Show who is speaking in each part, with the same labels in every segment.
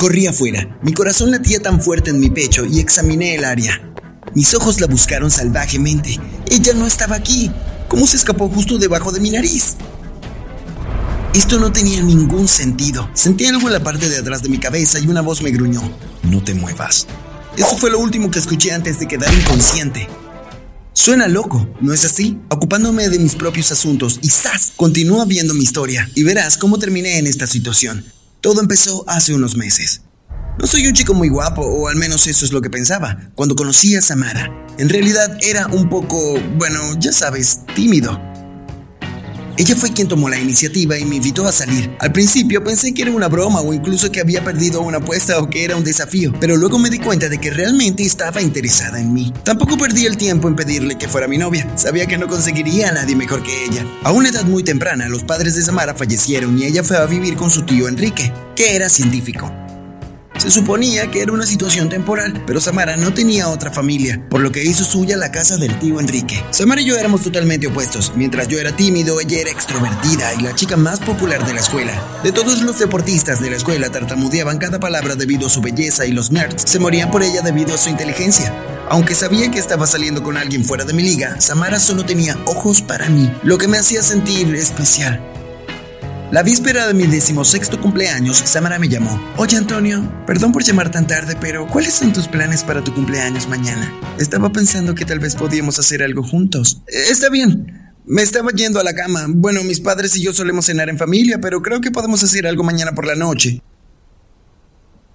Speaker 1: Corrí afuera, mi corazón latía tan fuerte en mi pecho y examiné el área. Mis ojos la buscaron salvajemente. Ella no estaba aquí. ¿Cómo se escapó justo debajo de mi nariz? Esto no tenía ningún sentido. Sentí algo en la parte de atrás de mi cabeza y una voz me gruñó. No te muevas. Eso fue lo último que escuché antes de quedar inconsciente. Suena loco, ¿no es así? Ocupándome de mis propios asuntos y ¡zas! Continúa viendo mi historia y verás cómo terminé en esta situación. Todo empezó hace unos meses. No soy un chico muy guapo, o al menos eso es lo que pensaba, cuando conocí a Samara. En realidad era un poco, bueno, ya sabes, tímido. Ella fue quien tomó la iniciativa y me invitó a salir. Al principio pensé que era una broma o incluso que había perdido una apuesta o que era un desafío, pero luego me di cuenta de que realmente estaba interesada en mí. Tampoco perdí el tiempo en pedirle que fuera mi novia. Sabía que no conseguiría a nadie mejor que ella. A una edad muy temprana, los padres de Samara fallecieron y ella fue a vivir con su tío Enrique, que era científico. Se suponía que era una situación temporal, pero Samara no tenía otra familia, por lo que hizo suya la casa del tío Enrique. Samara y yo éramos totalmente opuestos. Mientras yo era tímido, ella era extrovertida y la chica más popular de la escuela. De todos los deportistas de la escuela tartamudeaban cada palabra debido a su belleza y los nerds se morían por ella debido a su inteligencia. Aunque sabía que estaba saliendo con alguien fuera de mi liga, Samara solo tenía ojos para mí, lo que me hacía sentir especial. La víspera de mi decimosexto cumpleaños, Samara me llamó. Oye Antonio, perdón por llamar tan tarde, pero ¿cuáles son tus planes para tu cumpleaños mañana? Estaba pensando que tal vez podíamos hacer algo juntos. Eh, está bien. Me estaba yendo a la cama. Bueno, mis padres y yo solemos cenar en familia, pero creo que podemos hacer algo mañana por la noche.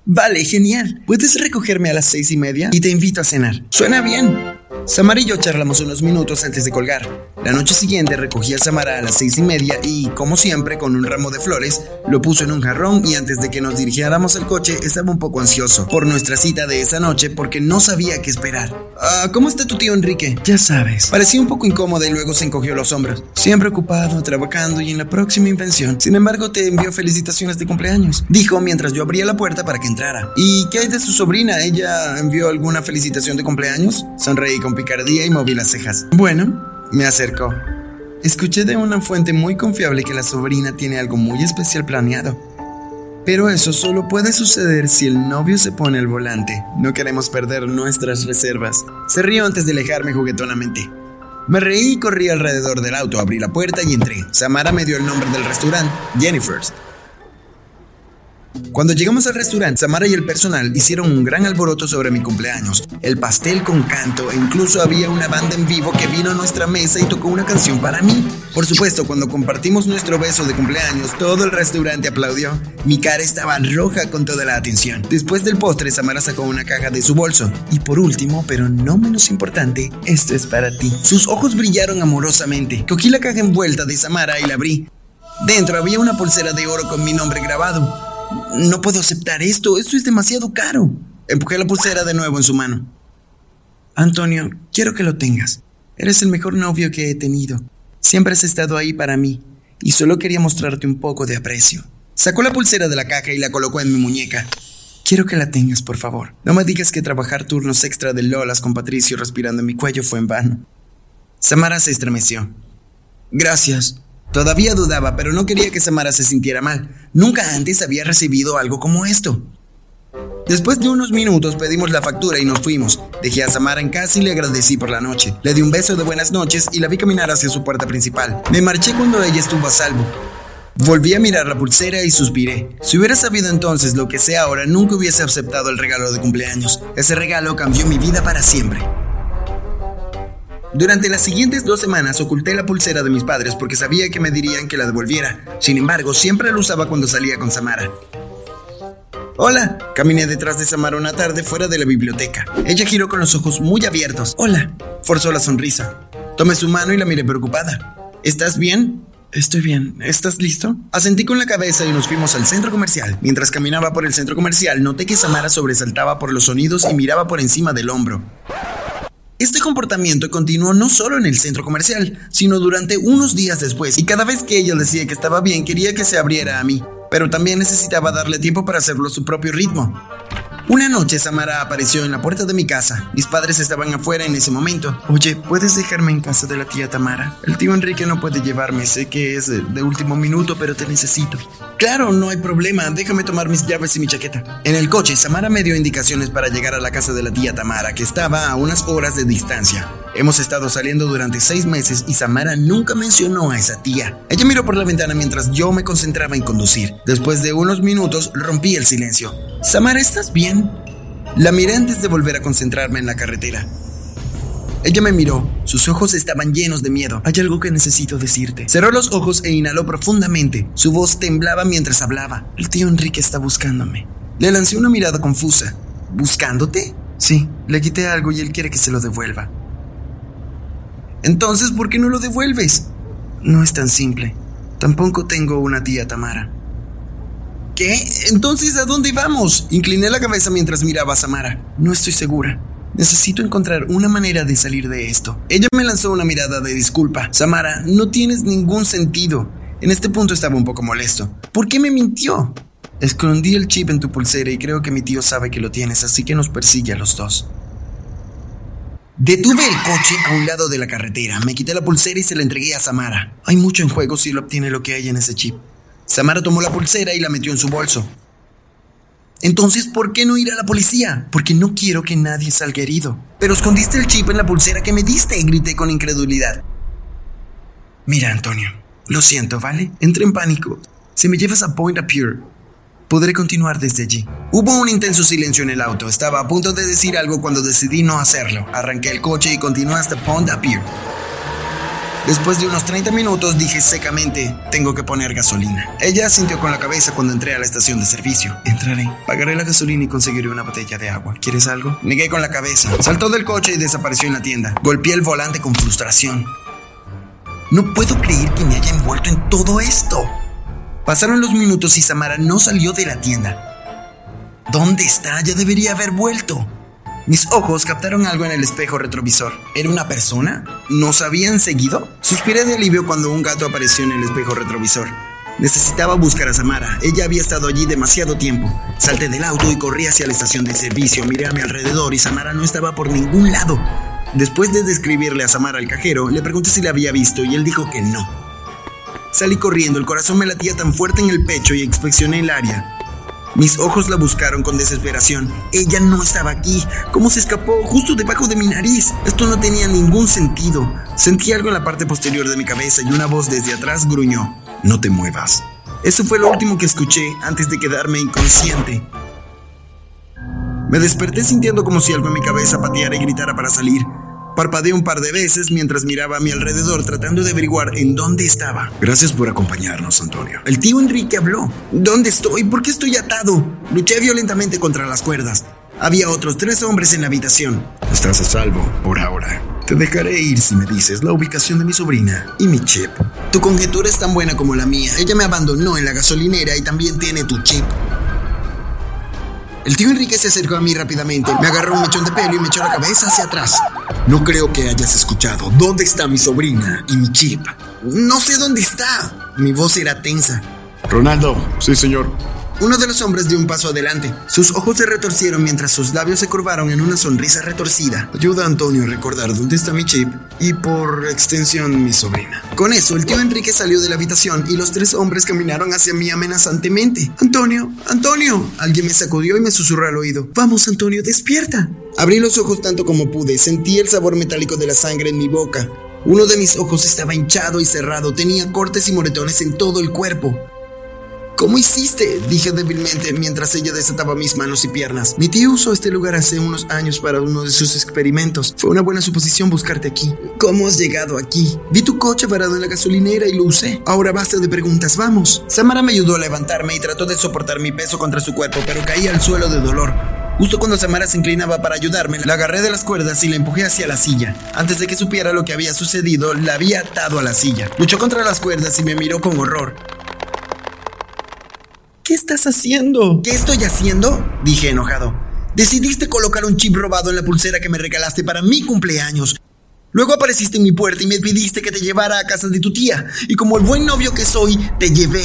Speaker 1: Vale, genial. ¿Puedes recogerme a las seis y media? Y te invito a cenar. Suena bien. Samara y yo charlamos unos minutos antes de colgar. La noche siguiente recogí a Samara a las seis y media y, como siempre, con un ramo de flores, lo puso en un jarrón y antes de que nos dirigiéramos al coche estaba un poco ansioso por nuestra cita de esa noche porque no sabía qué esperar. Ah, ¿Cómo está tu tío Enrique? Ya sabes. Parecía un poco incómoda y luego se encogió los hombros. Siempre ocupado, trabajando y en la próxima invención. Sin embargo, te envió felicitaciones de cumpleaños. Dijo mientras yo abría la puerta para que entrara. ¿Y qué hay de su sobrina? ¿Ella envió alguna felicitación de cumpleaños? Sonreí con picardía y moví las cejas. Bueno, me acercó. Escuché de una fuente muy confiable que la sobrina tiene algo muy especial planeado. Pero eso solo puede suceder si el novio se pone al volante. No queremos perder nuestras reservas. Se rió antes de alejarme juguetonamente. Me reí y corrí alrededor del auto, abrí la puerta y entré. Samara me dio el nombre del restaurante, Jennifer's. Cuando llegamos al restaurante, Samara y el personal hicieron un gran alboroto sobre mi cumpleaños, el pastel con canto e incluso había una banda en vivo que vino a nuestra mesa y tocó una canción para mí. Por supuesto, cuando compartimos nuestro beso de cumpleaños, todo el restaurante aplaudió. Mi cara estaba roja con toda la atención. Después del postre, Samara sacó una caja de su bolso. Y por último, pero no menos importante, esto es para ti. Sus ojos brillaron amorosamente. Cogí la caja envuelta de Samara y la abrí. Dentro había una pulsera de oro con mi nombre grabado. No puedo aceptar esto, esto es demasiado caro. Empujé la pulsera de nuevo en su mano. Antonio, quiero que lo tengas. Eres el mejor novio que he tenido. Siempre has estado ahí para mí y solo quería mostrarte un poco de aprecio. Sacó la pulsera de la caja y la colocó en mi muñeca. Quiero que la tengas, por favor. No me digas que trabajar turnos extra de Lolas con Patricio respirando en mi cuello fue en vano. Samara se estremeció. Gracias, Todavía dudaba, pero no quería que Samara se sintiera mal. Nunca antes había recibido algo como esto. Después de unos minutos pedimos la factura y nos fuimos. Dejé a Samara en casa y le agradecí por la noche. Le di un beso de buenas noches y la vi caminar hacia su puerta principal. Me marché cuando ella estuvo a salvo. Volví a mirar la pulsera y suspiré. Si hubiera sabido entonces lo que sé ahora, nunca hubiese aceptado el regalo de cumpleaños. Ese regalo cambió mi vida para siempre. Durante las siguientes dos semanas oculté la pulsera de mis padres porque sabía que me dirían que la devolviera. Sin embargo, siempre la usaba cuando salía con Samara. Hola. Caminé detrás de Samara una tarde fuera de la biblioteca. Ella giró con los ojos muy abiertos. Hola. Forzó la sonrisa. Tomé su mano y la miré preocupada. ¿Estás bien? Estoy bien. ¿Estás listo? Asentí con la cabeza y nos fuimos al centro comercial. Mientras caminaba por el centro comercial, noté que Samara sobresaltaba por los sonidos y miraba por encima del hombro. Este comportamiento continuó no solo en el centro comercial, sino durante unos días después, y cada vez que ella decía que estaba bien quería que se abriera a mí, pero también necesitaba darle tiempo para hacerlo a su propio ritmo. Una noche Samara apareció en la puerta de mi casa. Mis padres estaban afuera en ese momento. Oye, ¿puedes dejarme en casa de la tía Tamara? El tío Enrique no puede llevarme. Sé que es de último minuto, pero te necesito. Claro, no hay problema. Déjame tomar mis llaves y mi chaqueta. En el coche, Samara me dio indicaciones para llegar a la casa de la tía Tamara, que estaba a unas horas de distancia. Hemos estado saliendo durante seis meses y Samara nunca mencionó a esa tía. Ella miró por la ventana mientras yo me concentraba en conducir. Después de unos minutos rompí el silencio. Samara, ¿estás bien? La miré antes de volver a concentrarme en la carretera. Ella me miró, sus ojos estaban llenos de miedo. Hay algo que necesito decirte. Cerró los ojos e inhaló profundamente. Su voz temblaba mientras hablaba. El tío Enrique está buscándome. Le lancé una mirada confusa. ¿Buscándote? Sí, le quité algo y él quiere que se lo devuelva. Entonces, ¿por qué no lo devuelves? No es tan simple. Tampoco tengo una tía Tamara. ¿Qué? Entonces, ¿a dónde vamos? Incliné la cabeza mientras miraba a Samara. No estoy segura. Necesito encontrar una manera de salir de esto. Ella me lanzó una mirada de disculpa. Samara, no tienes ningún sentido. En este punto estaba un poco molesto. ¿Por qué me mintió? Escondí el chip en tu pulsera y creo que mi tío sabe que lo tienes, así que nos persigue a los dos. Detuve el coche a un lado de la carretera, me quité la pulsera y se la entregué a Samara. Hay mucho en juego si él obtiene lo que hay en ese chip. Samara tomó la pulsera y la metió en su bolso. Entonces, ¿por qué no ir a la policía? Porque no quiero que nadie salga herido. Pero escondiste el chip en la pulsera que me diste, grité con incredulidad. Mira, Antonio, lo siento, ¿vale? Entré en pánico. Si me llevas a Point Apure, Podré continuar desde allí. Hubo un intenso silencio en el auto. Estaba a punto de decir algo cuando decidí no hacerlo. Arranqué el coche y continué hasta Pond Pier. Después de unos 30 minutos dije secamente, tengo que poner gasolina. Ella sintió con la cabeza cuando entré a la estación de servicio. Entraré, pagaré la gasolina y conseguiré una botella de agua. ¿Quieres algo? Negué con la cabeza. Saltó del coche y desapareció en la tienda. Golpeé el volante con frustración. No puedo creer que me haya envuelto en todo esto. Pasaron los minutos y Samara no salió de la tienda. ¿Dónde está? Ya debería haber vuelto. Mis ojos captaron algo en el espejo retrovisor. ¿Era una persona? ¿Nos habían seguido? Suspiré de alivio cuando un gato apareció en el espejo retrovisor. Necesitaba buscar a Samara. Ella había estado allí demasiado tiempo. Salté del auto y corrí hacia la estación de servicio. Miré a mi alrededor y Samara no estaba por ningún lado. Después de describirle a Samara al cajero, le pregunté si la había visto y él dijo que no. Salí corriendo, el corazón me latía tan fuerte en el pecho y inspeccioné el área. Mis ojos la buscaron con desesperación. Ella no estaba aquí. ¿Cómo se escapó? Justo debajo de mi nariz. Esto no tenía ningún sentido. Sentí algo en la parte posterior de mi cabeza y una voz desde atrás gruñó. No te muevas. Eso fue lo último que escuché antes de quedarme inconsciente. Me desperté sintiendo como si algo en mi cabeza pateara y gritara para salir. Parpadeé un par de veces mientras miraba a mi alrededor tratando de averiguar en dónde estaba.
Speaker 2: Gracias por acompañarnos, Antonio.
Speaker 1: El tío Enrique habló. ¿Dónde estoy? ¿Por qué estoy atado? Luché violentamente contra las cuerdas. Había otros tres hombres en la habitación.
Speaker 2: Estás a salvo, por ahora. Te dejaré ir si me dices la ubicación de mi sobrina y mi chip.
Speaker 1: Tu conjetura es tan buena como la mía. Ella me abandonó en la gasolinera y también tiene tu chip. El tío Enrique se acercó a mí rápidamente, me agarró un mechón de pelo y me echó la cabeza hacia atrás.
Speaker 2: No creo que hayas escuchado. ¿Dónde está mi sobrina y mi chip?
Speaker 1: No sé dónde está. Mi voz era tensa.
Speaker 2: Ronaldo, sí, señor.
Speaker 1: Uno de los hombres dio un paso adelante. Sus ojos se retorcieron mientras sus labios se curvaron en una sonrisa retorcida.
Speaker 2: Ayuda a Antonio a recordar dónde está mi chip y por extensión mi sobrina.
Speaker 1: Con eso, el tío Enrique salió de la habitación y los tres hombres caminaron hacia mí amenazantemente. Antonio, Antonio. Alguien me sacudió y me susurró al oído. Vamos, Antonio, despierta. Abrí los ojos tanto como pude. Sentí el sabor metálico de la sangre en mi boca. Uno de mis ojos estaba hinchado y cerrado. Tenía cortes y moretones en todo el cuerpo. ¿Cómo hiciste? Dije débilmente mientras ella desataba mis manos y piernas. Mi tío usó este lugar hace unos años para uno de sus experimentos. Fue una buena suposición buscarte aquí. ¿Cómo has llegado aquí? Vi tu coche parado en la gasolinera y lo usé. Ahora basta de preguntas, vamos. Samara me ayudó a levantarme y trató de soportar mi peso contra su cuerpo, pero caí al suelo de dolor. Justo cuando Samara se inclinaba para ayudarme, la agarré de las cuerdas y la empujé hacia la silla. Antes de que supiera lo que había sucedido, la había atado a la silla. Luchó contra las cuerdas y me miró con horror. ¿Qué estás haciendo? ¿Qué estoy haciendo? Dije enojado. Decidiste colocar un chip robado en la pulsera que me regalaste para mi cumpleaños. Luego apareciste en mi puerta y me pediste que te llevara a casa de tu tía. Y como el buen novio que soy, te llevé.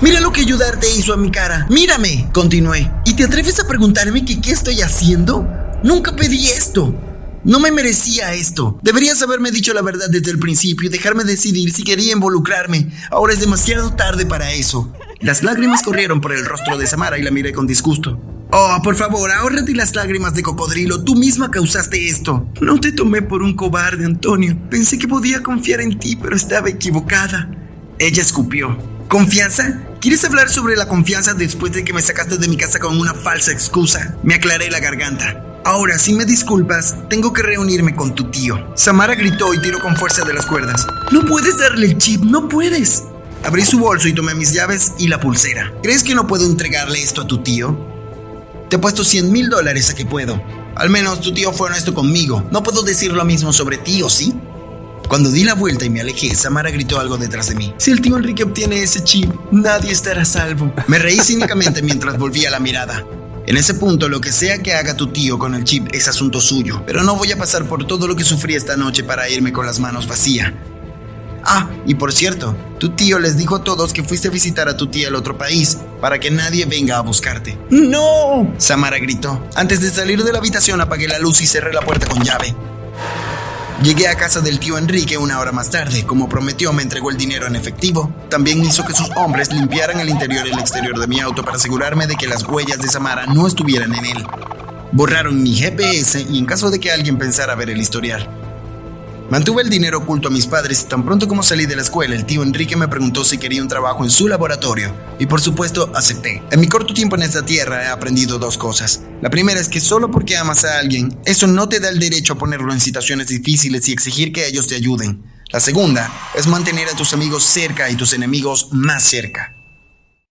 Speaker 1: Mira lo que ayudarte hizo a mi cara. Mírame, continué. ¿Y te atreves a preguntarme qué estoy haciendo? Nunca pedí esto. No me merecía esto. Deberías haberme dicho la verdad desde el principio y dejarme decidir si quería involucrarme. Ahora es demasiado tarde para eso. Las lágrimas corrieron por el rostro de Samara y la miré con disgusto. Oh, por favor, ahórrate las lágrimas de cocodrilo. Tú misma causaste esto. No te tomé por un cobarde, Antonio. Pensé que podía confiar en ti, pero estaba equivocada. Ella escupió. ¿Confianza? ¿Quieres hablar sobre la confianza después de que me sacaste de mi casa con una falsa excusa? Me aclaré la garganta. Ahora, si me disculpas, tengo que reunirme con tu tío. Samara gritó y tiró con fuerza de las cuerdas. No puedes darle el chip, no puedes. Abrí su bolso y tomé mis llaves y la pulsera. ¿Crees que no puedo entregarle esto a tu tío? Te he puesto 100 mil dólares a que puedo. Al menos tu tío fue honesto conmigo. No puedo decir lo mismo sobre ti, ¿o sí? Cuando di la vuelta y me alejé, Samara gritó algo detrás de mí. Si el tío Enrique obtiene ese chip, nadie estará salvo. Me reí cínicamente mientras volvía la mirada. En ese punto, lo que sea que haga tu tío con el chip es asunto suyo, pero no voy a pasar por todo lo que sufrí esta noche para irme con las manos vacías. Ah, y por cierto, tu tío les dijo a todos que fuiste a visitar a tu tía al otro país, para que nadie venga a buscarte. ¡No! Samara gritó. Antes de salir de la habitación apagué la luz y cerré la puerta con llave. Llegué a casa del tío Enrique una hora más tarde. Como prometió, me entregó el dinero en efectivo. También hizo que sus hombres limpiaran el interior y el exterior de mi auto para asegurarme de que las huellas de Samara no estuvieran en él. Borraron mi GPS y en caso de que alguien pensara ver el historial. Mantuve el dinero oculto a mis padres y tan pronto como salí de la escuela, el tío Enrique me preguntó si quería un trabajo en su laboratorio. Y por supuesto, acepté. En mi corto tiempo en esta tierra he aprendido dos cosas. La primera es que solo porque amas a alguien, eso no te da el derecho a ponerlo en situaciones difíciles y exigir que ellos te ayuden. La segunda es mantener a tus amigos cerca y tus enemigos más cerca.